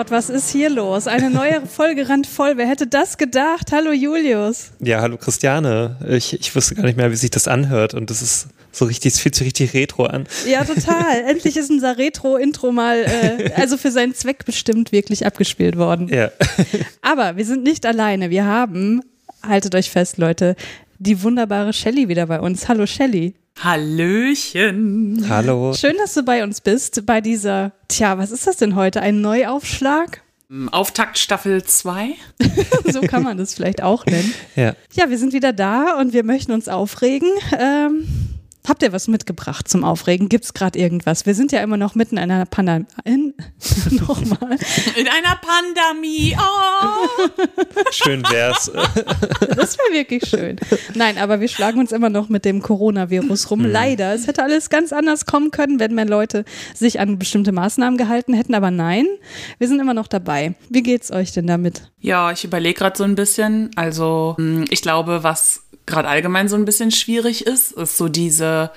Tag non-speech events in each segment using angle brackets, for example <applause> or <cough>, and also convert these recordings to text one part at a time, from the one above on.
Gott, was ist hier los? Eine neue Folge rannt voll. Wer hätte das gedacht? Hallo Julius. Ja, hallo Christiane. Ich, ich wusste gar nicht mehr, wie sich das anhört und das ist so richtig, es fühlt sich richtig retro an. Ja, total. <laughs> Endlich ist unser Retro-Intro mal, äh, also für seinen Zweck bestimmt, wirklich abgespielt worden. Ja. Aber wir sind nicht alleine. Wir haben, haltet euch fest, Leute, die wunderbare Shelly wieder bei uns. Hallo Shelly. Hallöchen. Hallo. Schön, dass du bei uns bist, bei dieser, tja, was ist das denn heute? Ein Neuaufschlag? Auftakt Staffel 2. <laughs> so kann man das vielleicht auch nennen. Ja. Ja, wir sind wieder da und wir möchten uns aufregen. Ähm, Habt ihr was mitgebracht zum Aufregen? Gibt es gerade irgendwas? Wir sind ja immer noch mitten in einer Pandemie. In, <laughs> nochmal. In einer Pandemie. Oh. Schön wär's. <laughs> Das wäre wirklich schön. Nein, aber wir schlagen uns immer noch mit dem Coronavirus rum. Leider. Es hätte alles ganz anders kommen können, wenn mehr Leute sich an bestimmte Maßnahmen gehalten hätten. Aber nein, wir sind immer noch dabei. Wie geht's euch denn damit? Ja, ich überlege gerade so ein bisschen. Also, hm, ich glaube, was gerade allgemein so ein bisschen schwierig ist, ist so diese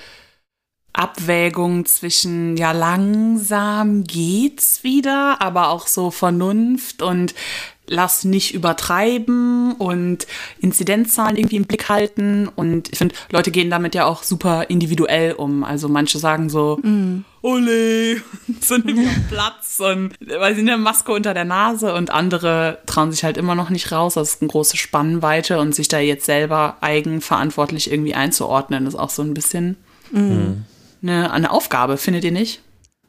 Abwägung zwischen, ja, langsam geht's wieder, aber auch so Vernunft und lass nicht übertreiben und Inzidenzzahlen irgendwie im Blick halten. Und ich finde, Leute gehen damit ja auch super individuell um. Also manche sagen so, mm. ole, sind nicht auf Platz und weil sie eine Maske unter der Nase und andere trauen sich halt immer noch nicht raus. Das ist eine große Spannweite und sich da jetzt selber eigenverantwortlich irgendwie einzuordnen, ist auch so ein bisschen mm. eine, eine Aufgabe, findet ihr nicht?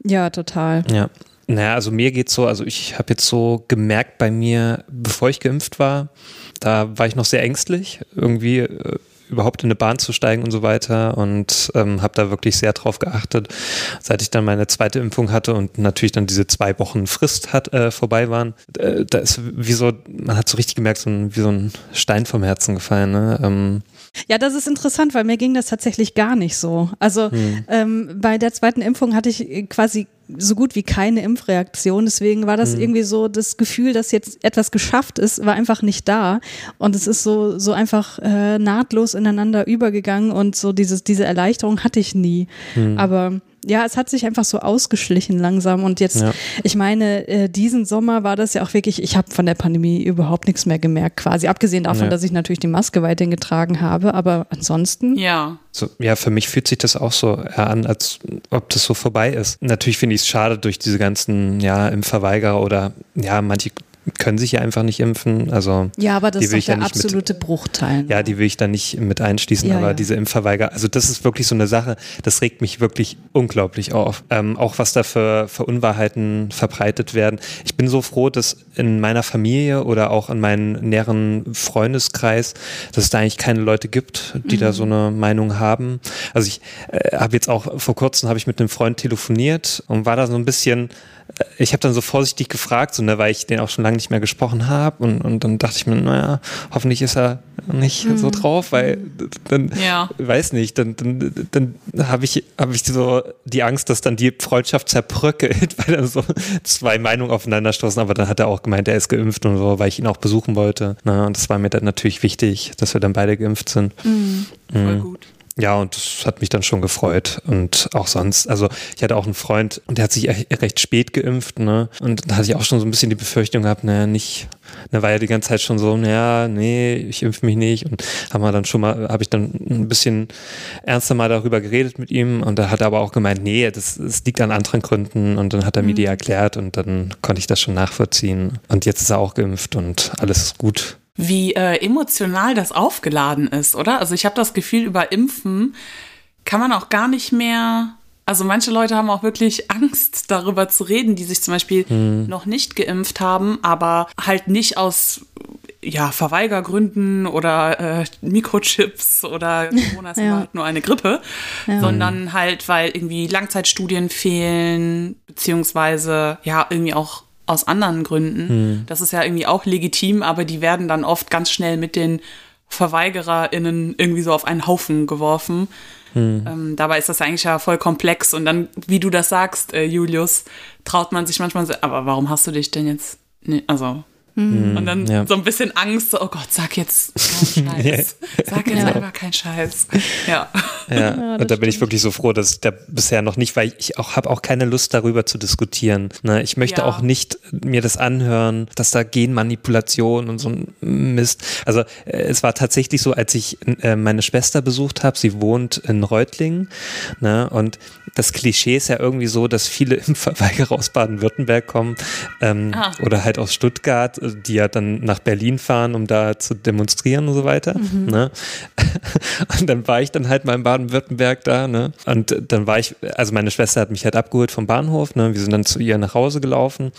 Ja, total. Ja. Naja, also mir geht's so, also ich habe jetzt so gemerkt bei mir, bevor ich geimpft war, da war ich noch sehr ängstlich, irgendwie äh, überhaupt in eine Bahn zu steigen und so weiter und ähm, habe da wirklich sehr drauf geachtet, seit ich dann meine zweite Impfung hatte und natürlich dann diese zwei Wochen Frist hat äh, vorbei waren. Äh, da ist wie so, man hat so richtig gemerkt, so ein, wie so ein Stein vom Herzen gefallen. Ne? Ähm, ja, das ist interessant, weil mir ging das tatsächlich gar nicht so. Also hm. ähm, bei der zweiten Impfung hatte ich quasi so gut wie keine Impfreaktion. Deswegen war das hm. irgendwie so das Gefühl, dass jetzt etwas geschafft ist, war einfach nicht da. Und es ist so, so einfach äh, nahtlos ineinander übergegangen und so dieses, diese Erleichterung hatte ich nie. Hm. Aber ja, es hat sich einfach so ausgeschlichen langsam. Und jetzt, ja. ich meine, äh, diesen Sommer war das ja auch wirklich, ich habe von der Pandemie überhaupt nichts mehr gemerkt, quasi. Abgesehen davon, ja. dass ich natürlich die Maske weiterhin getragen habe, aber ansonsten. Ja. So, ja, für mich fühlt sich das auch so an, als ob das so vorbei ist. Natürlich finde ich es schade durch diese ganzen, ja, Impfverweigerer oder ja, manche können sich ja einfach nicht impfen. Also ja, aber das ist doch der absolute mit, Bruchteil. Ne? Ja, die will ich da nicht mit einschließen, ja, aber ja. diese Impfverweiger, also das ist wirklich so eine Sache, das regt mich wirklich unglaublich auf. Ähm, auch was da für, für Unwahrheiten verbreitet werden. Ich bin so froh, dass in meiner Familie oder auch in meinem näheren Freundeskreis, dass es da eigentlich keine Leute gibt, die mhm. da so eine Meinung haben. Also ich äh, habe jetzt auch vor kurzem habe ich mit einem Freund telefoniert und war da so ein bisschen ich habe dann so vorsichtig gefragt, so, ne, weil ich den auch schon lange nicht mehr gesprochen habe und, und dann dachte ich mir, naja, hoffentlich ist er nicht mhm. so drauf, weil dann, ja. weiß nicht, dann, dann, dann habe ich, hab ich so die Angst, dass dann die Freundschaft zerbröckelt, <laughs> weil dann so zwei Meinungen aufeinanderstoßen, aber dann hat er auch gemeint, er ist geimpft und so, weil ich ihn auch besuchen wollte. Ne, und das war mir dann natürlich wichtig, dass wir dann beide geimpft sind. Mhm. Voll mhm. gut. Ja, und das hat mich dann schon gefreut. Und auch sonst, also ich hatte auch einen Freund, der hat sich recht spät geimpft, ne? Und da hatte ich auch schon so ein bisschen die Befürchtung gehabt, naja, nicht, da war ja die ganze Zeit schon so, naja, nee, ich impfe mich nicht. Und haben wir dann schon mal, habe ich dann ein bisschen ernster mal darüber geredet mit ihm. Und da hat er aber auch gemeint, nee, das, das liegt an anderen Gründen. Und dann hat er mir die mhm. erklärt und dann konnte ich das schon nachvollziehen. Und jetzt ist er auch geimpft und alles ist gut wie äh, emotional das aufgeladen ist, oder? Also ich habe das Gefühl, über Impfen kann man auch gar nicht mehr. Also manche Leute haben auch wirklich Angst, darüber zu reden, die sich zum Beispiel mhm. noch nicht geimpft haben, aber halt nicht aus ja, Verweigergründen oder äh, Mikrochips oder Corona ist <laughs> ja. halt nur eine Grippe, ja. sondern halt, weil irgendwie Langzeitstudien fehlen, beziehungsweise ja, irgendwie auch aus anderen Gründen. Hm. Das ist ja irgendwie auch legitim, aber die werden dann oft ganz schnell mit den VerweigererInnen irgendwie so auf einen Haufen geworfen. Hm. Ähm, dabei ist das eigentlich ja voll komplex. Und dann, wie du das sagst, äh, Julius, traut man sich manchmal so, aber warum hast du dich denn jetzt, nee, also Mhm. Und dann ja. so ein bisschen Angst, so, oh Gott, sag jetzt keinen <laughs> Scheiß. Sag jetzt ja. einfach keinen Scheiß. Ja. ja. ja und da stimmt. bin ich wirklich so froh, dass ich da bisher noch nicht, weil ich auch habe auch keine Lust darüber zu diskutieren. Ne? Ich möchte auch nicht mir das anhören, dass da Genmanipulation und so ein Mist. Also äh, es war tatsächlich so, als ich äh, meine Schwester besucht habe, sie wohnt in Reutlingen ne? und das Klischee ist ja irgendwie so, dass viele <laughs> Impfverweigerer aus Baden-Württemberg kommen ähm, ah. oder halt aus Stuttgart, die ja dann nach Berlin fahren, um da zu demonstrieren und so weiter. Mhm. Ne? <laughs> Und dann war ich dann halt mal in Baden-Württemberg da, ne? Und dann war ich, also meine Schwester hat mich halt abgeholt vom Bahnhof, ne? Wir sind dann zu ihr nach Hause gelaufen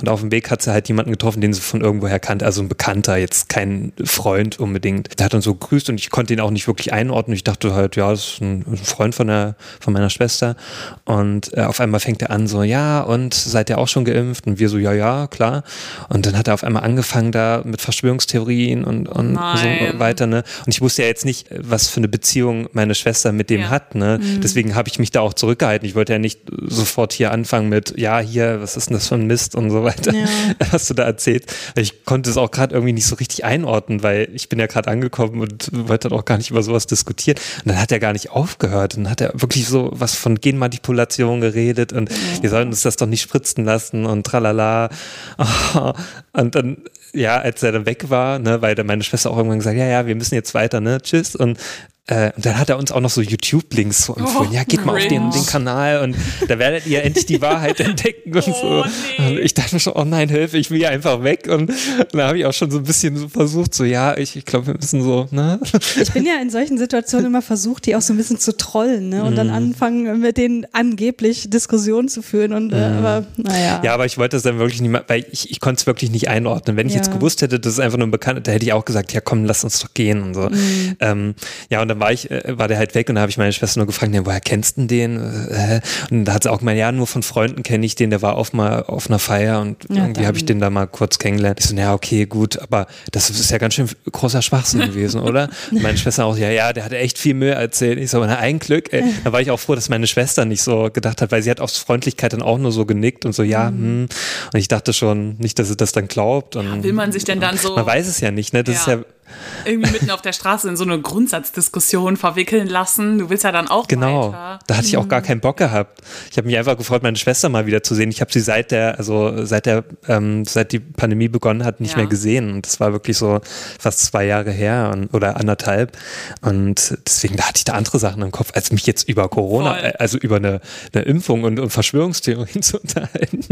und auf dem Weg hat sie halt jemanden getroffen, den sie von irgendwoher kannte, also ein Bekannter, jetzt kein Freund unbedingt. Der hat uns so gegrüßt und ich konnte ihn auch nicht wirklich einordnen. Ich dachte halt, ja, das ist ein Freund von der, von meiner Schwester. Und äh, auf einmal fängt er an so, ja, und seid ihr auch schon geimpft? Und wir so, ja, ja, klar. Und dann hat er auf einmal angefangen da mit Verschwörungstheorien und, und so weiter, ne? Und ich wusste ja jetzt nicht, was für eine Beziehung meine Schwester mit dem ja. hat, ne? Mhm. Deswegen habe ich mich da auch zurückgehalten. Ich wollte ja nicht sofort hier anfangen mit, ja, hier, was ist denn das für ein Mist und so weiter, ja. <laughs> was du da erzählst. Ich konnte es auch gerade irgendwie nicht so richtig einordnen, weil ich bin ja gerade angekommen und wollte dann auch gar nicht über sowas diskutieren. Und dann hat er gar nicht aufgehört. Dann hat er wirklich so was von Genmanipulation geredet und ja. wir sollten uns das doch nicht spritzen lassen und tralala. <laughs> Und dann ja, als er dann weg war, ne, weil dann meine Schwester auch irgendwann gesagt, ja, ja, wir müssen jetzt weiter, ne, tschüss. Und äh, und dann hat er uns auch noch so YouTube-Links so empfohlen. Oh, ja, geht mal auf den, den, Kanal und da werdet ihr endlich die Wahrheit entdecken und oh, so. Nee. Und ich dachte schon, oh nein, Hilfe, ich will hier einfach weg. Und da habe ich auch schon so ein bisschen so versucht, so ja, ich, ich glaube, wir müssen so, ne? Ich bin ja in solchen Situationen immer versucht, die auch so ein bisschen zu trollen, ne? Und mm. dann mhm. anfangen, mit denen angeblich Diskussionen zu führen. Und mm. äh, mhm. aber naja. Ja, aber ich wollte das dann wirklich nicht mehr, weil ich, ich konnte es wirklich nicht einordnen. Wenn ich ja. jetzt gewusst hätte, das ist einfach nur ein Bekannter, da hätte ich auch gesagt, ja komm, lass uns doch gehen und so. Mm. Ähm, ja, und dann war ich, äh, war der halt weg und da habe ich meine Schwester nur gefragt, ja, woher kennst du den? Äh, und da hat sie auch gemeint, ja, nur von Freunden kenne ich den, der war auf mal auf einer Feier und ja, irgendwie habe ich den da mal kurz kennengelernt. Ich so, ja, okay, gut, aber das ist ja ganz schön großer Schwachsinn <laughs> gewesen, oder? Und meine Schwester auch, ja, ja, der hat echt viel Mühe erzählt. Ich so, na, ein Glück. Ey. <laughs> Da war ich auch froh, dass meine Schwester nicht so gedacht hat, weil sie hat aus Freundlichkeit dann auch nur so genickt und so, ja, mhm. hm. Und ich dachte schon nicht, dass sie das dann glaubt. Und, ja, will man sich denn dann so. Man weiß es ja nicht, ne? Das ja. ist ja irgendwie mitten auf der Straße in so eine Grundsatzdiskussion verwickeln lassen. Du willst ja dann auch genau. Weiter. Da hatte ich auch gar keinen Bock gehabt. Ich habe mich einfach gefreut, meine Schwester mal wieder zu sehen. Ich habe sie seit der, also seit der, ähm, seit die Pandemie begonnen hat, nicht ja. mehr gesehen. Und das war wirklich so fast zwei Jahre her und, oder anderthalb. Und deswegen da hatte ich da andere Sachen im Kopf, als mich jetzt über Corona, Voll. also über eine, eine Impfung und, und Verschwörungstheorien <laughs> zu unterhalten.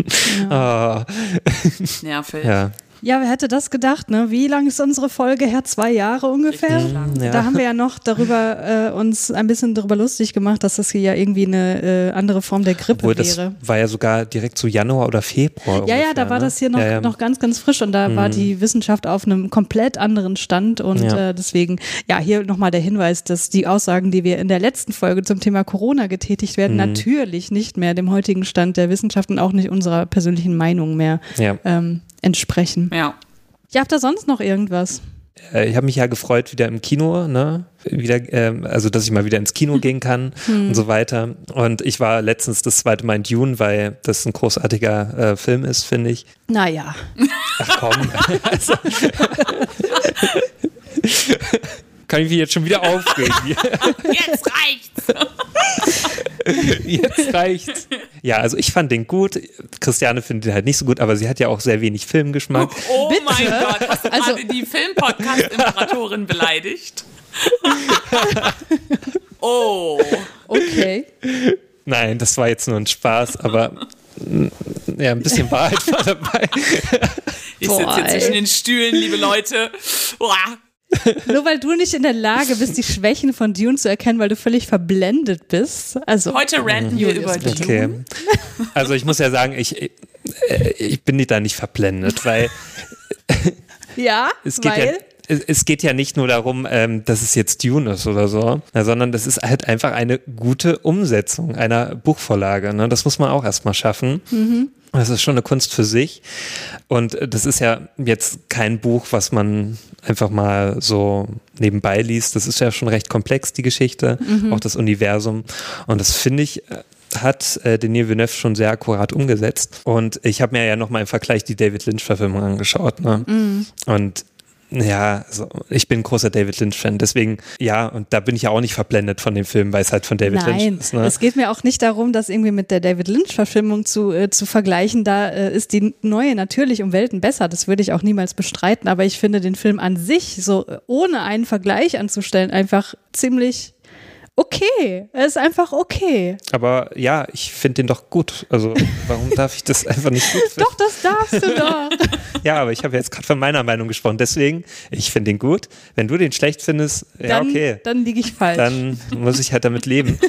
Ja. Oh. Nervig. Ja. Ja, wer hätte das gedacht, ne? Wie lang ist unsere Folge her? Zwei Jahre ungefähr? Ja. Da haben wir ja noch darüber äh, uns ein bisschen darüber lustig gemacht, dass das hier ja irgendwie eine äh, andere Form der Grippe Obwohl, wäre. Das war ja sogar direkt zu Januar oder Februar. Ja, ungefähr, ja, da war ne? das hier noch, ja, ja. noch ganz, ganz frisch und da mhm. war die Wissenschaft auf einem komplett anderen Stand und äh, deswegen, ja, hier nochmal der Hinweis, dass die Aussagen, die wir in der letzten Folge zum Thema Corona getätigt werden, mhm. natürlich nicht mehr dem heutigen Stand der Wissenschaft und auch nicht unserer persönlichen Meinung mehr ähm, entsprechen. Ja. Ja, habt ihr sonst noch irgendwas? Äh, ich habe mich ja gefreut, wieder im Kino, ne? Wieder, äh, also dass ich mal wieder ins Kino gehen kann <laughs> hm. und so weiter. Und ich war letztens das zweite Mal in Dune, weil das ein großartiger äh, Film ist, finde ich. Naja. Ach komm. <laughs> <laughs> kann ich mich jetzt schon wieder aufregen. <laughs> Jetzt reicht's. Jetzt reicht's. Ja, also ich fand den gut. Christiane findet den halt nicht so gut, aber sie hat ja auch sehr wenig Filmgeschmack. Oh, oh mein Gott, hast du also, gerade die Filmpodcast-Imperatorin beleidigt? <laughs> oh. Okay. Nein, das war jetzt nur ein Spaß, aber ja, ein bisschen Wahrheit war dabei. Ich sitze hier zwischen den Stühlen, liebe Leute. Boah. Nur weil du nicht in der Lage bist, die Schwächen von Dune zu erkennen, weil du völlig verblendet bist. Also, Heute ranten wir über Dune. Okay. Also ich muss ja sagen, ich, ich, äh, ich bin da nicht verblendet, weil <laughs> ja, es geht weil? ja es geht ja nicht nur darum, ähm, dass es jetzt Dune ist oder so, sondern das ist halt einfach eine gute Umsetzung einer Buchvorlage. Ne? Das muss man auch erstmal schaffen. Mhm. Das ist schon eine Kunst für sich. Und das ist ja jetzt kein Buch, was man einfach mal so nebenbei liest. Das ist ja schon recht komplex, die Geschichte, mhm. auch das Universum. Und das finde ich, hat äh, Denis Villeneuve schon sehr akkurat umgesetzt. Und ich habe mir ja nochmal im Vergleich die David Lynch-Verfilmung angeschaut. Ne? Mm. Und ja, also ich bin großer David Lynch-Fan, deswegen ja, und da bin ich ja auch nicht verblendet von dem Film, weil es halt von David Nein, Lynch ist. Ne? Es geht mir auch nicht darum, das irgendwie mit der David Lynch-Verfilmung zu, äh, zu vergleichen. Da äh, ist die neue natürlich um Welten besser, das würde ich auch niemals bestreiten, aber ich finde den Film an sich, so ohne einen Vergleich anzustellen, einfach ziemlich okay. Er ist einfach okay. Aber ja, ich finde den doch gut. Also warum darf ich das einfach nicht gut finden? Doch, das darfst du doch. <laughs> ja, aber ich habe jetzt gerade von meiner Meinung gesprochen. Deswegen, ich finde den gut. Wenn du den schlecht findest, ja, dann, okay. Dann liege ich falsch. Dann muss ich halt damit leben. <laughs>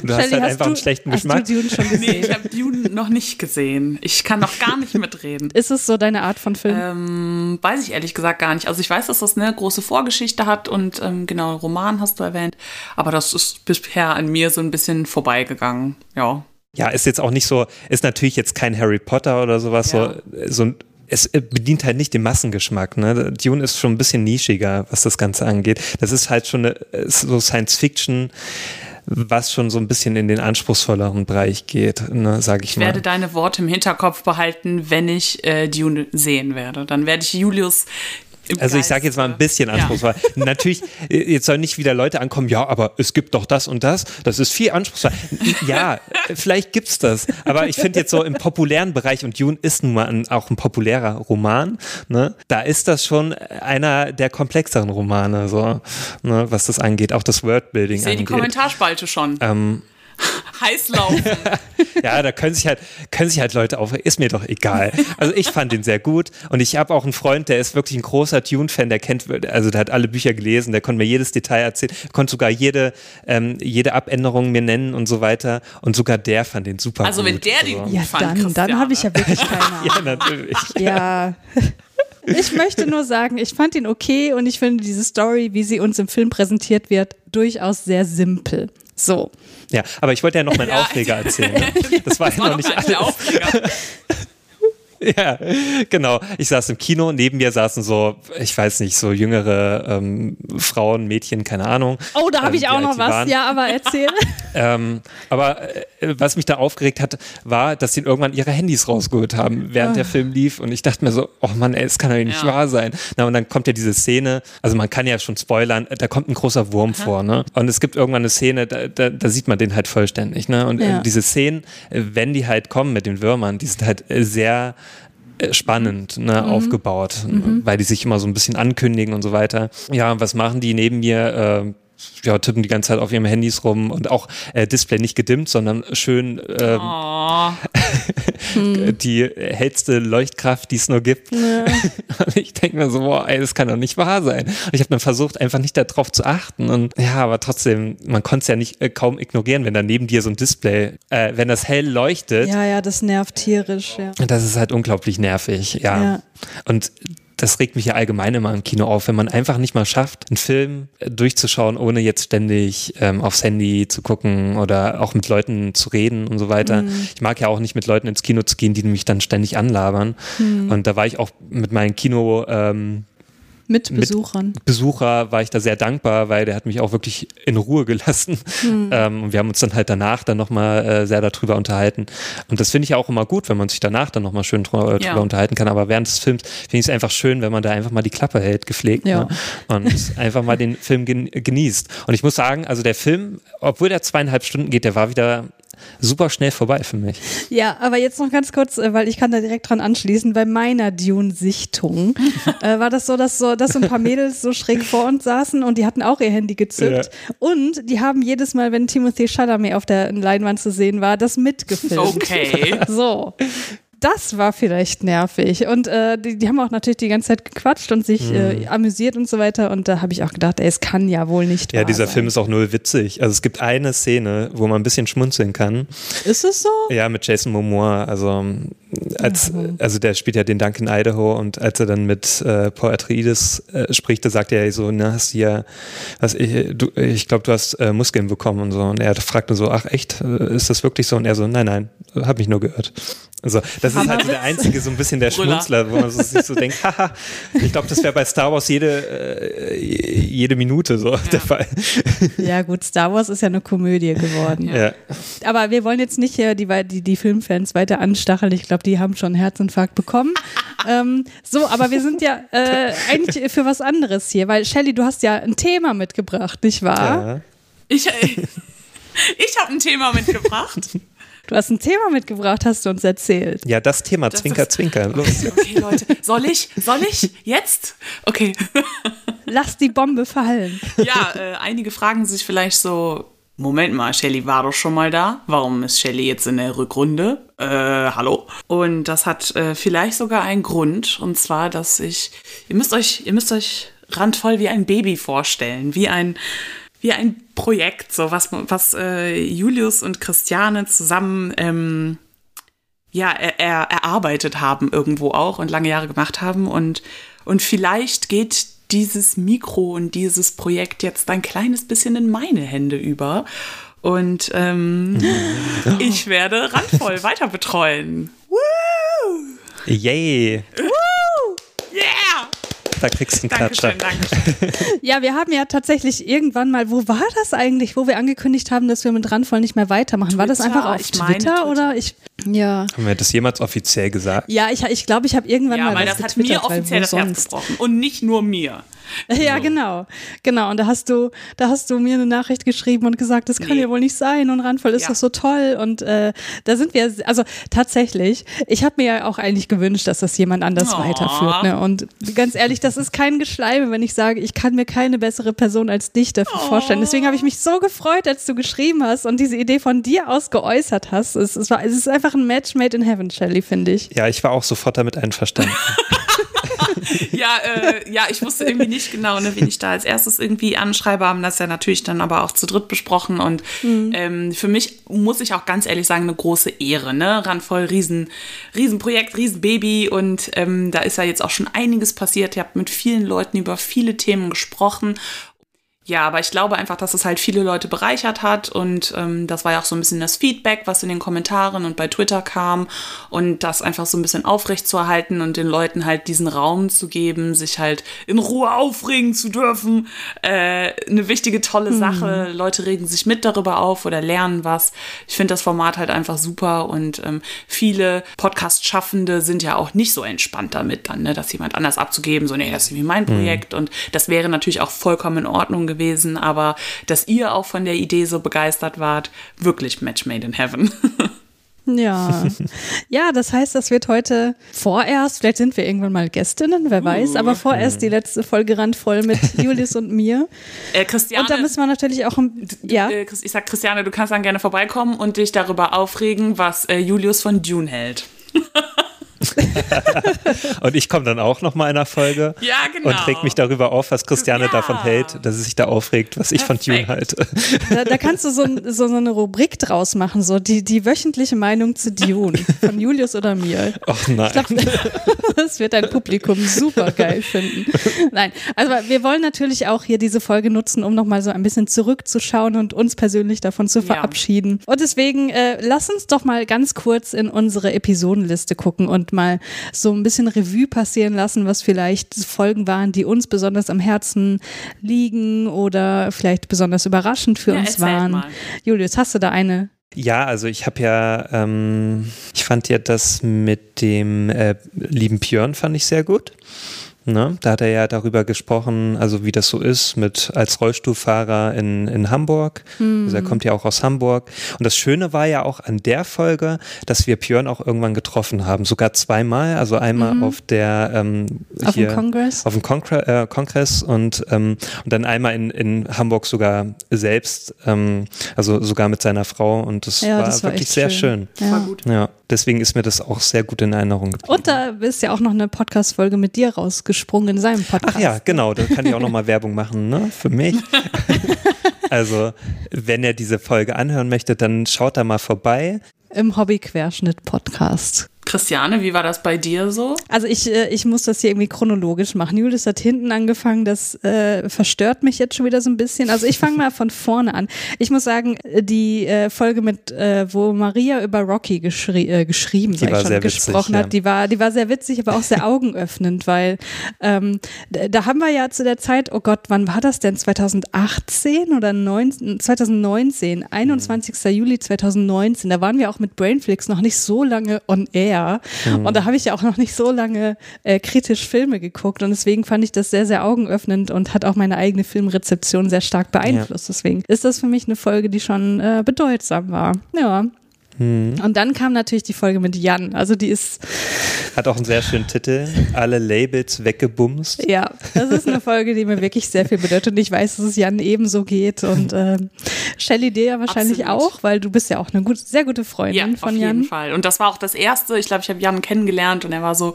Und du Shelly, hast halt hast einfach du, einen schlechten hast Geschmack. Du Dune schon gesehen? Nee, ich habe Dune noch nicht gesehen. Ich kann noch gar nicht mitreden. Ist es so deine Art von Film? Ähm, weiß ich ehrlich gesagt gar nicht. Also ich weiß, dass das eine große Vorgeschichte hat und ähm, genau, Roman hast du erwähnt. Aber das ist bisher an mir so ein bisschen vorbeigegangen, ja. Ja, ist jetzt auch nicht so, ist natürlich jetzt kein Harry Potter oder sowas, ja. so, so es bedient halt nicht den Massengeschmack. Ne? Dune ist schon ein bisschen nischiger, was das Ganze angeht. Das ist halt schon eine, so Science Fiction, was schon so ein bisschen in den anspruchsvolleren Bereich geht, ne, sage ich, ich mal. Ich werde deine Worte im Hinterkopf behalten, wenn ich äh, Dune sehen werde. Dann werde ich Julius also ich sage jetzt mal ein bisschen anspruchsvoll. Ja. Natürlich, äh, jetzt sollen nicht wieder Leute ankommen, ja, aber es gibt doch das und das. Das ist viel anspruchsvoller. Ja, vielleicht gibt's das. Aber ich finde jetzt so im populären Bereich, und Dune ist nun mal ein, auch ein populärer Roman, ne, da ist das schon einer der komplexeren Romane, so, ne, was das angeht, auch das Wordbuilding ich sehe die Kommentarspalte schon. Ähm, <laughs> heiß laufen. <laughs> ja, da können sich halt, können sich halt Leute auf, ist mir doch egal. Also ich fand ihn sehr gut und ich habe auch einen Freund, der ist wirklich ein großer Tune-Fan, der kennt, also der hat alle Bücher gelesen, der konnte mir jedes Detail erzählen, konnte sogar jede, ähm, jede Abänderung mir nennen und so weiter und sogar der fand den super also gut. Also wenn der den gut ja, fand, dann, dann habe ich ja wirklich <laughs> keine Ahnung. ja, natürlich. Ja. Ich möchte nur sagen, ich fand ihn okay und ich finde diese Story, wie sie uns im Film präsentiert wird, durchaus sehr simpel. So. Ja, aber ich wollte ja noch meinen <laughs> ja, Aufreger erzählen. Ne? <laughs> Das war ja war noch nicht alles. <laughs> <laughs> Ja, genau. Ich saß im Kino, neben mir saßen so, ich weiß nicht, so jüngere ähm, Frauen, Mädchen, keine Ahnung. Oh, da habe ähm, ich auch noch was, waren. ja, aber erzähl. <laughs> ähm, aber äh, was mich da aufgeregt hat, war, dass sie irgendwann ihre Handys rausgeholt haben, während oh. der Film lief. Und ich dachte mir so, oh Mann, ey, es kann doch nicht ja. wahr sein. Na, und dann kommt ja diese Szene, also man kann ja schon spoilern, da kommt ein großer Wurm Aha. vor, ne? Und es gibt irgendwann eine Szene, da, da, da sieht man den halt vollständig, ne? Und äh, ja. äh, diese Szenen, äh, wenn die halt kommen mit den Würmern, die sind halt äh, sehr spannend ne, mhm. aufgebaut, mhm. weil die sich immer so ein bisschen ankündigen und so weiter. Ja, was machen die neben mir? Äh, ja, tippen die ganze Zeit auf ihrem Handys rum und auch äh, Display nicht gedimmt, sondern schön ähm, oh. <laughs> die hellste Leuchtkraft, die es nur gibt. Ja. <laughs> Und ich denke mir so, boah, ey, das kann doch nicht wahr sein. Und ich habe dann versucht, einfach nicht darauf zu achten. Und ja, aber trotzdem, man konnte es ja nicht äh, kaum ignorieren, wenn da neben dir so ein Display, äh, wenn das hell leuchtet. Ja, ja, das nervt tierisch, ja. Das ist halt unglaublich nervig, ja. ja. Und das regt mich ja allgemein immer im Kino auf, wenn man einfach nicht mal schafft, einen Film durchzuschauen, ohne jetzt ständig ähm, aufs Handy zu gucken oder auch mit Leuten zu reden und so weiter. Mhm. Ich mag ja auch nicht mit Leuten ins Kino zu gehen, die mich dann ständig anlabern. Mhm. Und da war ich auch mit meinen Kino ähm, mit Besuchern. Mit Besucher war ich da sehr dankbar, weil der hat mich auch wirklich in Ruhe gelassen. Mhm. Ähm, und wir haben uns dann halt danach dann nochmal äh, sehr darüber unterhalten. Und das finde ich ja auch immer gut, wenn man sich danach dann nochmal schön drüber, ja. unterhalten kann. Aber während des Films finde ich es einfach schön, wenn man da einfach mal die Klappe hält, gepflegt. Ja. Ne? Und <laughs> einfach mal den Film genießt. Und ich muss sagen, also der Film, obwohl der zweieinhalb Stunden geht, der war wieder super schnell vorbei für mich. Ja, aber jetzt noch ganz kurz, äh, weil ich kann da direkt dran anschließen. Bei meiner Dune-Sichtung <laughs> äh, war das so, dass so, dass so ein paar Mädels so schräg vor uns saßen und die hatten auch ihr Handy gezückt. Ja. Und die haben jedes Mal, wenn Timothy Chalamet auf der Leinwand zu sehen war, das mitgefilmt. Okay. <laughs> So <laughs> das war vielleicht nervig. Und äh, die, die, haben auch natürlich die ganze Zeit gequatscht und sich mhm. äh, amüsiert und so weiter. Und da habe ich auch gedacht, ey, es kann ja wohl nicht Ja, dieser sein. Film ist auch null witzig. Also es gibt eine Szene, wo man ein bisschen schmunzeln kann. Ist es so? Ja, mit Jason Momoa. Also als, also der spielt ja den Duncan Idaho und als er dann mit äh, Paul Atreides äh, spricht, da sagt er so, na, hast du ja, was, ich, du, ich glaube, du hast äh, Muskeln bekommen und so. Und er fragt nur so, ach echt, äh, ist das wirklich so? Und er so, nein, nein, hab mich nur gehört. Also, das ist halt der einzige, so ein bisschen der Schmunzler, wo man so, sich so denkt, haha, ich glaube, das wäre bei Star Wars jede, äh, jede Minute so ja. der Fall. Ja, gut, Star Wars ist ja eine Komödie geworden. Ja. Aber wir wollen jetzt nicht hier die, die, die Filmfans weiter anstacheln. Ich glaube, die haben schon einen Herzinfarkt bekommen. <laughs> ähm, so, aber wir sind ja äh, <laughs> eigentlich für was anderes hier, weil Shelly, du hast ja ein Thema mitgebracht, nicht wahr? Ja. Ich, <laughs> ich habe ein Thema mitgebracht. Du hast ein Thema mitgebracht, hast du uns erzählt. Ja, das Thema, das Zwinker, Zwinker. Los. Okay, Leute, soll ich? Soll ich? Jetzt? Okay. Lass die Bombe fallen. Ja, äh, einige fragen sich vielleicht so, Moment mal, Shelly war doch schon mal da. Warum ist Shelly jetzt in der Rückrunde? Äh, hallo? Und das hat äh, vielleicht sogar einen Grund. Und zwar, dass ich, ihr müsst euch, ihr müsst euch randvoll wie ein Baby vorstellen. Wie ein wie ein Projekt, so was, was äh, Julius und Christiane zusammen ähm, ja, er, er, erarbeitet haben irgendwo auch und lange Jahre gemacht haben. Und, und vielleicht geht dieses Mikro und dieses Projekt jetzt ein kleines bisschen in meine Hände über. Und ähm, ich werde randvoll weiter betreuen. Woo! Yay! Woo! Yeah! Da kriegst du einen Klatscher. ja, wir haben ja tatsächlich irgendwann mal, wo war das eigentlich, wo wir angekündigt haben, dass wir mit Randvoll nicht mehr weitermachen? Twitter, war das einfach auf Twitter, Twitter, oder? Ich, ja. Haben wir das jemals offiziell gesagt? Ja, ich glaube, ich, glaub, ich habe irgendwann ja, mal weil das hat mir offiziell das Herz gebrochen und nicht nur mir. <laughs> Ja, genau. Genau. Und da hast du, da hast du mir eine Nachricht geschrieben und gesagt, das kann nee. ja wohl nicht sein und Randvoll ist ja. doch so toll. Und äh, da sind wir, also tatsächlich, ich habe mir ja auch eigentlich gewünscht, dass das jemand anders oh. weiterführt. Ne? Und ganz ehrlich, das ist kein Geschleime, wenn ich sage, ich kann mir keine bessere Person als dich dafür oh. vorstellen. Deswegen habe ich mich so gefreut, als du geschrieben hast und diese Idee von dir aus geäußert hast. Es, es, war, es ist einfach ein Match made in heaven, Shelly, finde ich. Ja, ich war auch sofort damit einverstanden. <laughs> <laughs> ja, äh, ja, ich wusste irgendwie nicht genau, ne, wen ich da als erstes irgendwie anschreibe, haben das ja natürlich dann aber auch zu dritt besprochen. Und mhm. ähm, für mich muss ich auch ganz ehrlich sagen, eine große Ehre, ne, randvoll, riesen, Riesenprojekt, Riesenbaby. Und ähm, da ist ja jetzt auch schon einiges passiert. Ihr habt mit vielen Leuten über viele Themen gesprochen ja, aber ich glaube einfach, dass es halt viele Leute bereichert hat und ähm, das war ja auch so ein bisschen das Feedback, was in den Kommentaren und bei Twitter kam und das einfach so ein bisschen aufrecht zu erhalten und den Leuten halt diesen Raum zu geben, sich halt in Ruhe aufregen zu dürfen. Äh, eine wichtige, tolle mhm. Sache. Leute regen sich mit darüber auf oder lernen was. Ich finde das Format halt einfach super und ähm, viele Podcast-Schaffende sind ja auch nicht so entspannt damit dann, ne, das jemand anders abzugeben, so, nee, das ist irgendwie mein mhm. Projekt mhm. und das wäre natürlich auch vollkommen in Ordnung gewesen gewesen, aber dass ihr auch von der Idee so begeistert wart, wirklich Match made in heaven. <laughs> Ja. Ja, das heißt, das wird heute vorerst, vielleicht sind wir irgendwann mal Gästinnen, wer weiß, aber vorerst die letzte Folge randvoll mit <laughs> Julius und mir. Äh, Christiane, und da müssen wir natürlich auch ein, ja. Äh, ich sag Christiane, du kannst dann gerne vorbeikommen und dich darüber aufregen, was äh, Julius von Dune hält. <laughs> <laughs> und ich komme dann auch noch mal in einer Folge ja, genau. und reg mich darüber auf, was Christiane ja. davon hält, dass sie sich da aufregt, was ich Perfekt. von Dune halte. Da, da kannst du so, so, so, eine Rubrik draus machen, so die, die wöchentliche Meinung zu Dune von Julius oder mir. Ach nein. Glaub, das wird dein Publikum super geil finden. Nein, also wir wollen natürlich auch hier diese Folge nutzen, um noch mal so ein bisschen zurückzuschauen und uns persönlich davon zu verabschieden. Ja. Und deswegen äh, lass uns doch mal ganz kurz in unsere Episodenliste gucken und mal so ein bisschen Revue passieren lassen, was vielleicht Folgen waren, die uns besonders am Herzen liegen oder vielleicht besonders überraschend für ja, uns waren. Mal. Julius, hast du da eine ja, also ich habe ja, ähm, ich fand ja das mit dem äh, lieben Björn fand ich sehr gut. Ne? Da hat er ja darüber gesprochen, also wie das so ist mit als Rollstuhlfahrer in, in Hamburg. Mhm. Also er kommt ja auch aus Hamburg. Und das Schöne war ja auch an der Folge, dass wir Björn auch irgendwann getroffen haben, sogar zweimal. Also einmal mhm. auf der ähm, auf hier, dem Kongress, auf dem Kongre äh, Kongress und ähm, und dann einmal in, in Hamburg sogar selbst, ähm, also sogar mit seiner Frau. Und das, ja, war, das war, wirklich sehr schön. schön. Ja. War gut. Ja, deswegen ist mir das auch sehr gut in Erinnerung geblieben. Und da ist ja auch noch eine Podcast-Folge mit dir rausgekommen gesprungen in seinem Podcast. Ach ja, genau, da kann ich auch nochmal Werbung machen, ne? Für mich. <laughs> also, wenn ihr diese Folge anhören möchtet, dann schaut da mal vorbei. Im Hobby-Querschnitt-Podcast. Christiane, wie war das bei dir so? Also ich, äh, ich muss das hier irgendwie chronologisch machen. Julius hat hinten angefangen, das äh, verstört mich jetzt schon wieder so ein bisschen. Also ich fange mal von vorne an. Ich muss sagen, die äh, Folge mit, äh, wo Maria über Rocky geschri äh, geschrieben, die sag ich schon, gesprochen witzig, hat, die war, die war sehr witzig, aber auch sehr augenöffnend, weil ähm, da haben wir ja zu der Zeit, oh Gott, wann war das denn? 2018 oder 19, 2019, 21. Mhm. Juli 2019, da waren wir auch mit Brainflix noch nicht so lange on air her. Mhm. Und da habe ich ja auch noch nicht so lange äh, kritisch Filme geguckt und deswegen fand ich das sehr, sehr augenöffnend und hat auch meine eigene Filmrezeption sehr stark beeinflusst. Ja. Deswegen ist das für mich eine Folge, die schon äh, bedeutsam war. Ja. Mhm. Und dann kam natürlich die Folge mit Jan. Also die ist. Hat auch einen sehr schönen Titel. Alle Labels weggebumst. Ja, das ist eine Folge, die mir wirklich sehr viel bedeutet. Und ich weiß, dass es Jan ebenso geht. Und äh, Shelly dir ja wahrscheinlich Absolut. auch, weil du bist ja auch eine gut, sehr gute Freundin ja, von Jan. Auf jeden Fall. Und das war auch das erste. Ich glaube, ich habe Jan kennengelernt und er war so: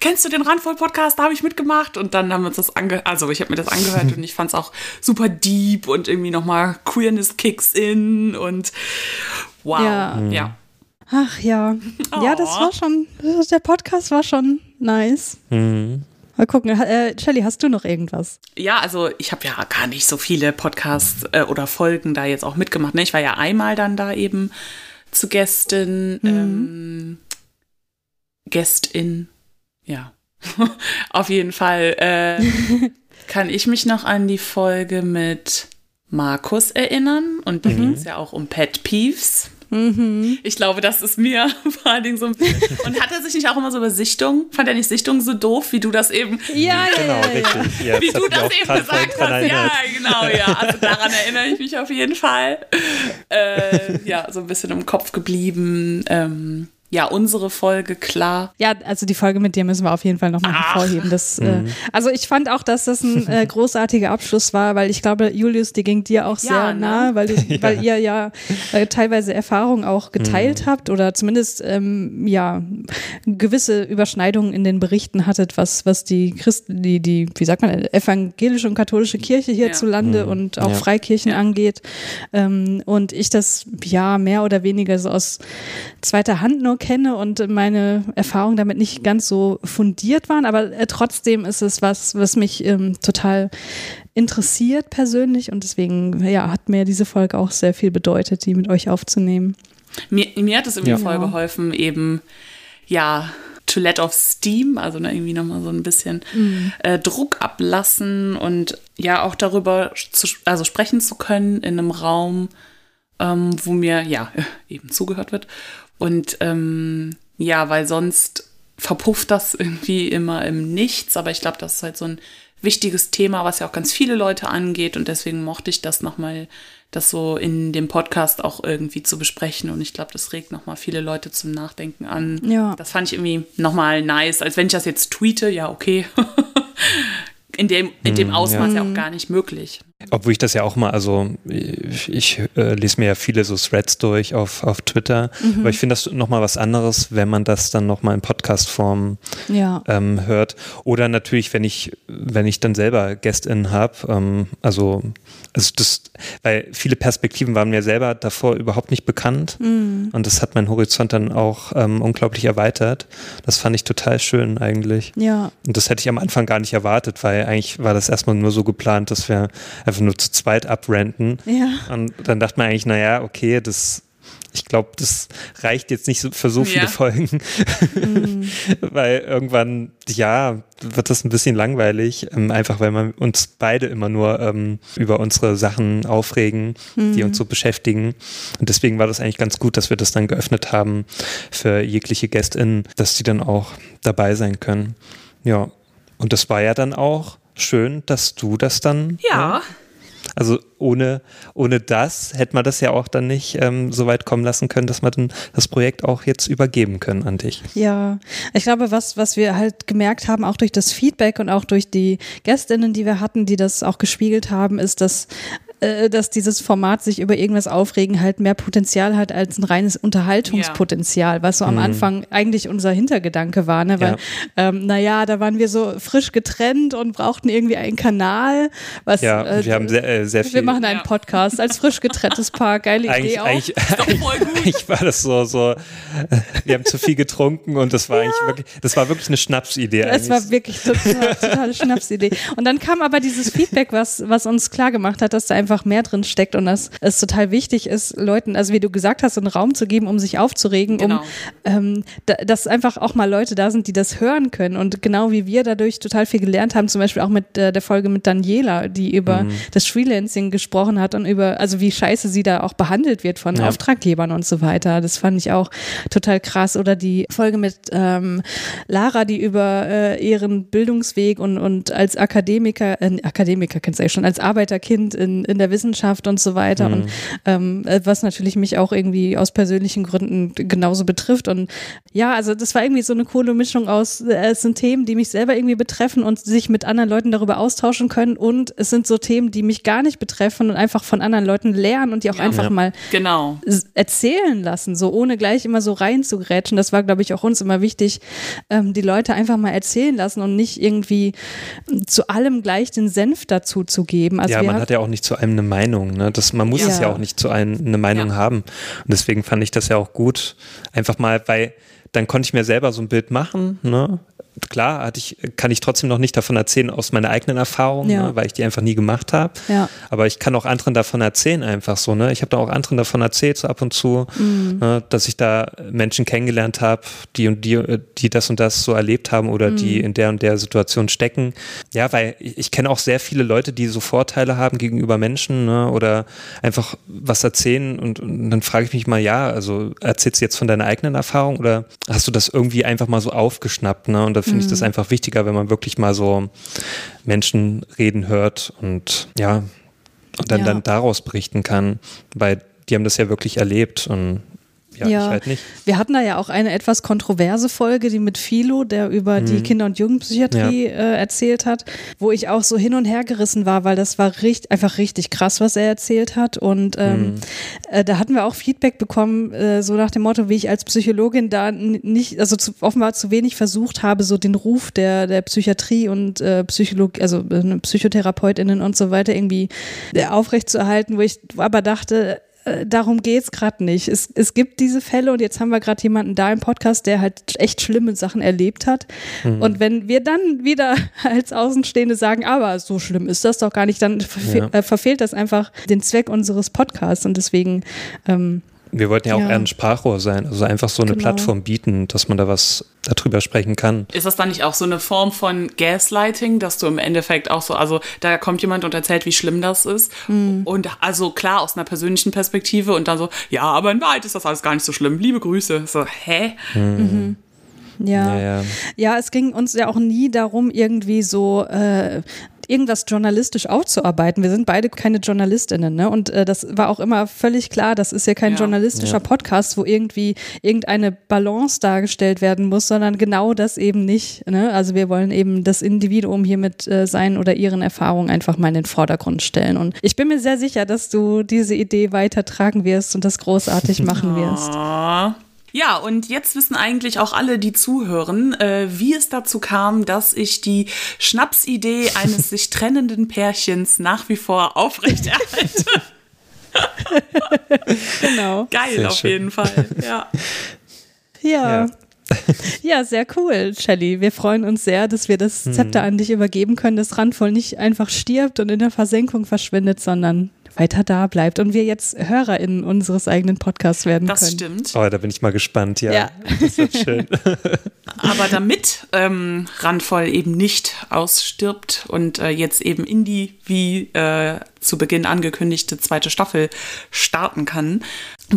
Kennst du den Randvoll-Podcast? Da habe ich mitgemacht. Und dann haben wir uns das angehört. Also, ich habe mir das angehört <laughs> und ich fand es auch super deep und irgendwie nochmal Queerness kicks in und Wow. Ja. Mhm. ja. Ach ja. Oh. Ja, das war schon, der Podcast war schon nice. Mhm. Mal gucken. Äh, Shelly, hast du noch irgendwas? Ja, also ich habe ja gar nicht so viele Podcasts äh, oder Folgen da jetzt auch mitgemacht. Ne? Ich war ja einmal dann da eben zu Gästin. Mhm. Ähm, Gästin, ja. <laughs> Auf jeden Fall äh, <laughs> kann ich mich noch an die Folge mit Markus erinnern. Und da mhm. ging es ja auch um Pet Peeves. Mhm. Ich glaube, das ist mir <laughs> vor allen Dingen so ein bisschen. Und hat er sich nicht auch immer so über Sichtung? Fand er nicht Sichtung so doof, wie du das eben. Ja, genau, ja, richtig. Ja, wie du das eben gesagt hast. Ja, genau, ja. Also daran erinnere ich mich auf jeden Fall. Äh, ja, so ein bisschen im Kopf geblieben. Ähm, ja, unsere Folge klar. Ja, also die Folge mit dir müssen wir auf jeden Fall nochmal hervorheben. Das, äh, mhm. also ich fand auch, dass das ein äh, <laughs> großartiger Abschluss war, weil ich glaube, Julius, die ging dir auch sehr ja, ne? nah, weil, du, <laughs> ja. weil ihr ja äh, teilweise Erfahrungen auch geteilt mhm. habt oder zumindest ähm, ja gewisse Überschneidungen in den Berichten hattet, was, was die Christen, die, die, wie sagt man, evangelische und katholische Kirche hierzulande ja. mhm. und auch Freikirchen angeht. Ähm, und ich das ja mehr oder weniger so aus zweiter Hand nur kenne und meine Erfahrungen damit nicht ganz so fundiert waren, aber äh, trotzdem ist es was, was mich ähm, total interessiert persönlich und deswegen ja, hat mir diese Folge auch sehr viel bedeutet, die mit euch aufzunehmen. Mir, mir hat es irgendwie ja. voll geholfen, eben ja to let off steam, also ne, irgendwie nochmal so ein bisschen mhm. äh, Druck ablassen und ja auch darüber zu, also sprechen zu können in einem Raum, ähm, wo mir ja <laughs> eben zugehört wird und ähm, ja, weil sonst verpufft das irgendwie immer im Nichts. Aber ich glaube, das ist halt so ein wichtiges Thema, was ja auch ganz viele Leute angeht. Und deswegen mochte ich das nochmal, das so in dem Podcast auch irgendwie zu besprechen. Und ich glaube, das regt nochmal viele Leute zum Nachdenken an. Ja. Das fand ich irgendwie nochmal nice. Als wenn ich das jetzt tweete, ja, okay. <laughs> in dem, in dem hm, Ausmaß ja. ja auch gar nicht möglich. Obwohl ich das ja auch mal, also ich, ich äh, lese mir ja viele so Threads durch auf, auf Twitter, mhm. aber ich finde das nochmal was anderes, wenn man das dann nochmal in Podcast-Form ja. ähm, hört. Oder natürlich, wenn ich, wenn ich dann selber GästInnen habe, ähm, also, also das, weil viele Perspektiven waren mir selber davor überhaupt nicht bekannt mhm. und das hat meinen Horizont dann auch ähm, unglaublich erweitert. Das fand ich total schön eigentlich. Ja. Und das hätte ich am Anfang gar nicht erwartet, weil eigentlich war das erstmal nur so geplant, dass wir einfach nur zu zweit abrenten. Ja. Und dann dachte man eigentlich, naja, okay, das ich glaube, das reicht jetzt nicht für so viele ja. Folgen, mhm. <laughs> weil irgendwann, ja, wird das ein bisschen langweilig, ähm, einfach weil man uns beide immer nur ähm, über unsere Sachen aufregen, mhm. die uns so beschäftigen. Und deswegen war das eigentlich ganz gut, dass wir das dann geöffnet haben für jegliche GästInnen, dass die dann auch dabei sein können. Ja, und das war ja dann auch schön, dass du das dann. Ja. Also ohne, ohne das hätte man das ja auch dann nicht ähm, so weit kommen lassen können, dass wir dann das Projekt auch jetzt übergeben können an dich. Ja, ich glaube, was, was wir halt gemerkt haben, auch durch das Feedback und auch durch die Gästinnen, die wir hatten, die das auch gespiegelt haben, ist, dass äh, dass dieses Format sich über irgendwas aufregen halt mehr Potenzial hat als ein reines Unterhaltungspotenzial, ja. was so am mhm. Anfang eigentlich unser Hintergedanke war, ne? Weil, ja. ähm, naja, da waren wir so frisch getrennt und brauchten irgendwie einen Kanal. Was, ja, äh, wir haben sehr, äh, sehr viel. Wir machen einen Podcast als frisch getrenntes Paar, geile eigentlich, Idee auch. Eigentlich, <laughs> eigentlich war das so, so, <laughs> wir haben zu viel getrunken und das war ja. eigentlich wirklich, das war wirklich eine Schnapsidee. Es war wirklich total, totale Schnapsidee. Und dann kam aber dieses Feedback, was, was uns klar gemacht hat, dass da einfach mehr drin steckt und dass es total wichtig ist, Leuten, also wie du gesagt hast, einen Raum zu geben, um sich aufzuregen, genau. um ähm, da, dass einfach auch mal Leute da sind, die das hören können. Und genau wie wir dadurch total viel gelernt haben, zum Beispiel auch mit äh, der Folge mit Daniela, die über mhm. das Freelancing gesprochen hat und über, also wie scheiße sie da auch behandelt wird von ja. Auftraggebern und so weiter. Das fand ich auch total krass. Oder die Folge mit ähm, Lara, die über äh, ihren Bildungsweg und, und als Akademiker, äh, Akademiker kennst du ja schon, als Arbeiterkind in, in der Wissenschaft und so weiter. Mhm. Und ähm, äh, was natürlich mich auch irgendwie aus persönlichen Gründen genauso betrifft. Und ja, also das war irgendwie so eine coole Mischung aus, äh, es sind Themen, die mich selber irgendwie betreffen und sich mit anderen Leuten darüber austauschen können. Und es sind so Themen, die mich gar nicht betreffen und einfach von anderen Leuten lernen und die auch ja. einfach mal genau. erzählen lassen, so ohne gleich immer so reinzugrätschen. Das war, glaube ich, auch uns immer wichtig, ähm, die Leute einfach mal erzählen lassen und nicht irgendwie zu allem gleich den Senf dazu zu geben. Also ja, man hat ja auch nicht zu einem eine Meinung. Ne? Das, man muss ja. es ja auch nicht zu einem eine Meinung ja. haben. Und deswegen fand ich das ja auch gut, einfach mal, weil dann konnte ich mir selber so ein Bild machen. Ne? Klar hatte ich, kann ich trotzdem noch nicht davon erzählen aus meiner eigenen Erfahrung, ja. ne, weil ich die einfach nie gemacht habe. Ja. Aber ich kann auch anderen davon erzählen einfach so. Ne? Ich habe da auch anderen davon erzählt so ab und zu, mhm. ne, dass ich da Menschen kennengelernt habe, die und die, die das und das so erlebt haben oder mhm. die in der und der Situation stecken. Ja, weil ich, ich kenne auch sehr viele Leute, die so Vorteile haben gegenüber Menschen ne, oder einfach was erzählen und, und dann frage ich mich mal, ja, also erzählst du jetzt von deiner eigenen Erfahrung oder hast du das irgendwie einfach mal so aufgeschnappt? Ne? Und da finde mhm. ich das mhm. einfach wichtiger, wenn man wirklich mal so Menschen reden hört und ja, und dann, ja. dann daraus berichten kann, weil die haben das ja wirklich erlebt und ja, ja, ich halt nicht. Wir hatten da ja auch eine etwas kontroverse Folge, die mit Philo, der über mhm. die Kinder- und Jugendpsychiatrie ja. äh, erzählt hat, wo ich auch so hin und her gerissen war, weil das war richtig, einfach richtig krass, was er erzählt hat. Und ähm, mhm. äh, da hatten wir auch Feedback bekommen, äh, so nach dem Motto, wie ich als Psychologin da nicht, also zu, offenbar zu wenig versucht habe, so den Ruf der, der Psychiatrie und äh, Psychologie, also äh, PsychotherapeutInnen und so weiter irgendwie äh, aufrechtzuerhalten, wo ich aber dachte, äh, darum geht's gerade nicht. Es, es gibt diese Fälle und jetzt haben wir gerade jemanden da im Podcast, der halt echt schlimme Sachen erlebt hat. Mhm. Und wenn wir dann wieder <laughs> als Außenstehende sagen, aber so schlimm ist das doch gar nicht, dann verfe ja. äh, verfehlt das einfach den Zweck unseres Podcasts und deswegen ähm, wir wollten ja auch ja. eher ein Sprachrohr sein, also einfach so eine genau. Plattform bieten, dass man da was darüber sprechen kann. Ist das dann nicht auch so eine Form von Gaslighting, dass du im Endeffekt auch so, also da kommt jemand und erzählt, wie schlimm das ist mhm. und also klar aus einer persönlichen Perspektive und dann so, ja, aber in Wahrheit ist das alles gar nicht so schlimm. Liebe Grüße. So, hä? Mhm. Mhm. Ja. ja. ja, es ging uns ja auch nie darum, irgendwie so äh, irgendwas journalistisch aufzuarbeiten. Wir sind beide keine JournalistInnen, ne? Und äh, das war auch immer völlig klar, das ist ja kein ja. journalistischer ja. Podcast, wo irgendwie irgendeine Balance dargestellt werden muss, sondern genau das eben nicht. Ne? Also wir wollen eben das Individuum hier mit äh, seinen oder ihren Erfahrungen einfach mal in den Vordergrund stellen. Und ich bin mir sehr sicher, dass du diese Idee weitertragen wirst und das großartig <laughs> machen wirst. Ja, und jetzt wissen eigentlich auch alle, die zuhören, äh, wie es dazu kam, dass ich die Schnapsidee <laughs> eines sich trennenden Pärchens nach wie vor aufrechterhalte. <laughs> genau. Geil, sehr auf schön. jeden Fall. Ja. ja. ja. Ja, sehr cool, Shelly. Wir freuen uns sehr, dass wir das Zepter hm. an dich übergeben können, dass Randvoll nicht einfach stirbt und in der Versenkung verschwindet, sondern weiter da bleibt und wir jetzt HörerInnen unseres eigenen Podcasts werden das können. Das stimmt. Oh, da bin ich mal gespannt, ja. ja. Das wird schön. <laughs> Aber damit ähm, Randvoll eben nicht ausstirbt und äh, jetzt eben in die, wie äh, zu Beginn angekündigte zweite Staffel starten kann,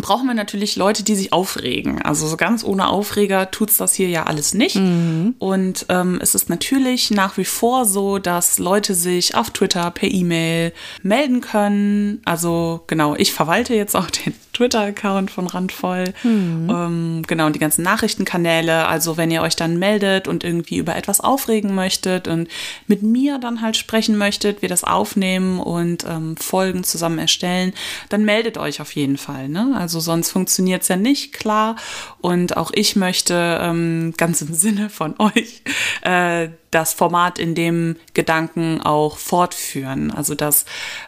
brauchen wir natürlich Leute, die sich aufregen. Also so ganz ohne Aufreger tut's das hier ja alles nicht. Mhm. Und ähm, es ist natürlich nach wie vor so, dass Leute sich auf Twitter per E-Mail melden können. Also genau, ich verwalte jetzt auch den Twitter-Account von Randvoll. Mhm. Ähm, genau, und die ganzen Nachrichtenkanäle. Also wenn ihr euch dann meldet und irgendwie über etwas aufregen möchtet und mit mir dann halt sprechen möchtet, wir das aufnehmen und ähm, Folgen zusammen erstellen, dann meldet euch auf jeden Fall. Ne? Also sonst funktioniert es ja nicht, klar. Und auch ich möchte ähm, ganz im Sinne von <laughs> euch äh, das Format in dem Gedanken auch fortführen. Also dass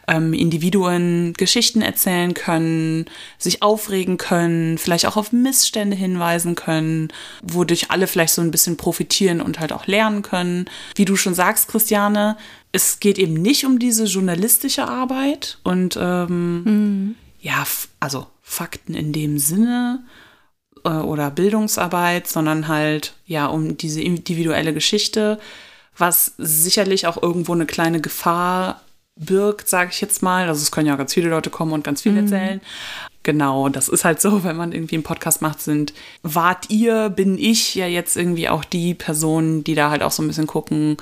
ähm, Individuen Geschichten erzählen können, sich aufregen können, vielleicht auch auf Missstände hinweisen können, wodurch alle vielleicht so ein bisschen profitieren und halt auch lernen können. Wie du schon sagst, Christiane, es geht eben nicht um diese journalistische Arbeit und ähm, mhm. ja, also Fakten in dem Sinne äh, oder Bildungsarbeit, sondern halt ja um diese individuelle Geschichte, was sicherlich auch irgendwo eine kleine Gefahr birgt, sage ich jetzt mal. Also es können ja ganz viele Leute kommen und ganz viel mhm. erzählen. Genau, das ist halt so, wenn man irgendwie einen Podcast macht, sind, wart ihr, bin ich ja jetzt irgendwie auch die Personen, die da halt auch so ein bisschen gucken,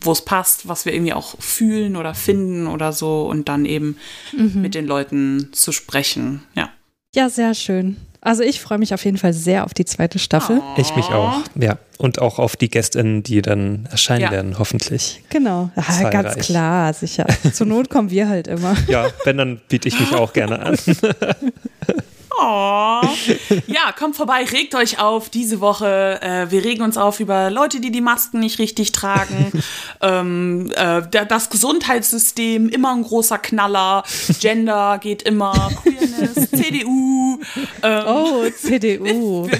wo es passt, was wir irgendwie auch fühlen oder finden oder so und dann eben mhm. mit den Leuten zu sprechen. Ja. Ja, sehr schön. Also ich freue mich auf jeden Fall sehr auf die zweite Staffel. Oh. Ich mich auch, ja. Und auch auf die GästInnen, die dann erscheinen ja. werden, hoffentlich. Genau, ja, ganz klar, sicher. Zur Not kommen wir halt immer. Ja, wenn, dann biete ich mich auch gerne an. <laughs> Oh. Ja, kommt vorbei, regt euch auf diese Woche. Äh, wir regen uns auf über Leute, die die Masken nicht richtig tragen. <laughs> ähm, äh, das Gesundheitssystem, immer ein großer Knaller. Gender geht immer. Queerness, <laughs> CDU. Ähm, oh, CDU. <laughs>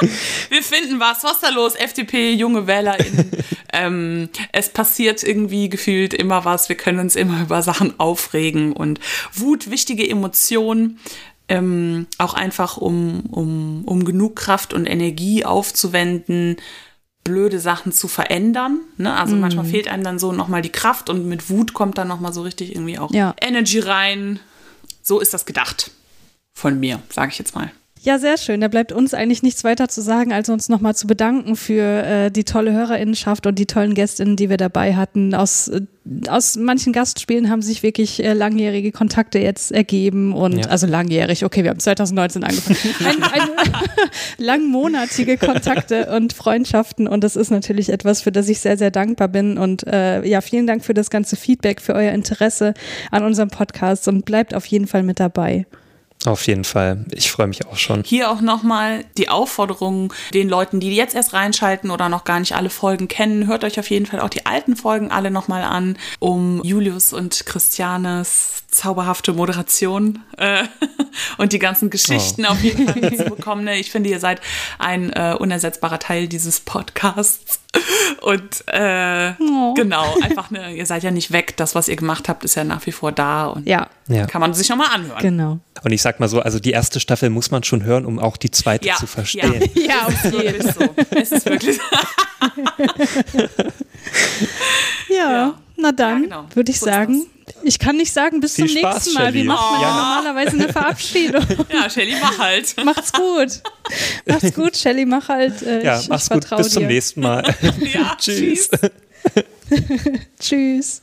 Wir, finden was. Was ist da los? FDP, junge WählerInnen. <laughs> Ähm, es passiert irgendwie gefühlt immer was. Wir können uns immer über Sachen aufregen und Wut, wichtige Emotionen ähm, auch einfach um, um, um genug Kraft und Energie aufzuwenden, blöde Sachen zu verändern. Ne? Also mm. manchmal fehlt einem dann so nochmal die Kraft und mit Wut kommt dann nochmal so richtig irgendwie auch ja. Energy rein. So ist das gedacht. Von mir, sage ich jetzt mal. Ja, sehr schön. Da bleibt uns eigentlich nichts weiter zu sagen, als uns nochmal zu bedanken für äh, die tolle Hörerinnenschaft und die tollen Gästinnen, die wir dabei hatten. Aus, äh, aus manchen Gastspielen haben sich wirklich äh, langjährige Kontakte jetzt ergeben und ja. also langjährig, okay, wir haben 2019 angefangen. Ein, ein, <laughs> langmonatige Kontakte und Freundschaften und das ist natürlich etwas, für das ich sehr, sehr dankbar bin. Und äh, ja, vielen Dank für das ganze Feedback, für euer Interesse an unserem Podcast und bleibt auf jeden Fall mit dabei. Auf jeden Fall. Ich freue mich auch schon. Hier auch nochmal die Aufforderung den Leuten, die jetzt erst reinschalten oder noch gar nicht alle Folgen kennen. Hört euch auf jeden Fall auch die alten Folgen alle nochmal an, um Julius und Christianes zauberhafte Moderation äh, <laughs> und die ganzen Geschichten oh. auf jeden Fall mitzubekommen. Ne? Ich finde, ihr seid ein äh, unersetzbarer Teil dieses Podcasts. <laughs> Und äh, oh. genau, einfach ne, ihr seid ja nicht weg. Das, was ihr gemacht habt, ist ja nach wie vor da und ja. kann man sich nochmal anhören. Genau. Und ich sag mal so, also die erste Staffel muss man schon hören, um auch die zweite ja. zu verstehen. Ja, <laughs> ja auf jeden Fall. So. Es ist wirklich so. <laughs> ja, ja, na dann, ja, genau. würde ich so sagen ich kann nicht sagen, bis Viel zum Spaß, nächsten Mal. Wie macht man ja. normalerweise eine Verabschiedung? <laughs> Ja, Shelly, mach halt. Macht's gut. Macht's gut, Shelly, mach halt. Äh, ja, ich, mach's ich gut. Bis dir. zum nächsten Mal. ja, tschüss. tschüss.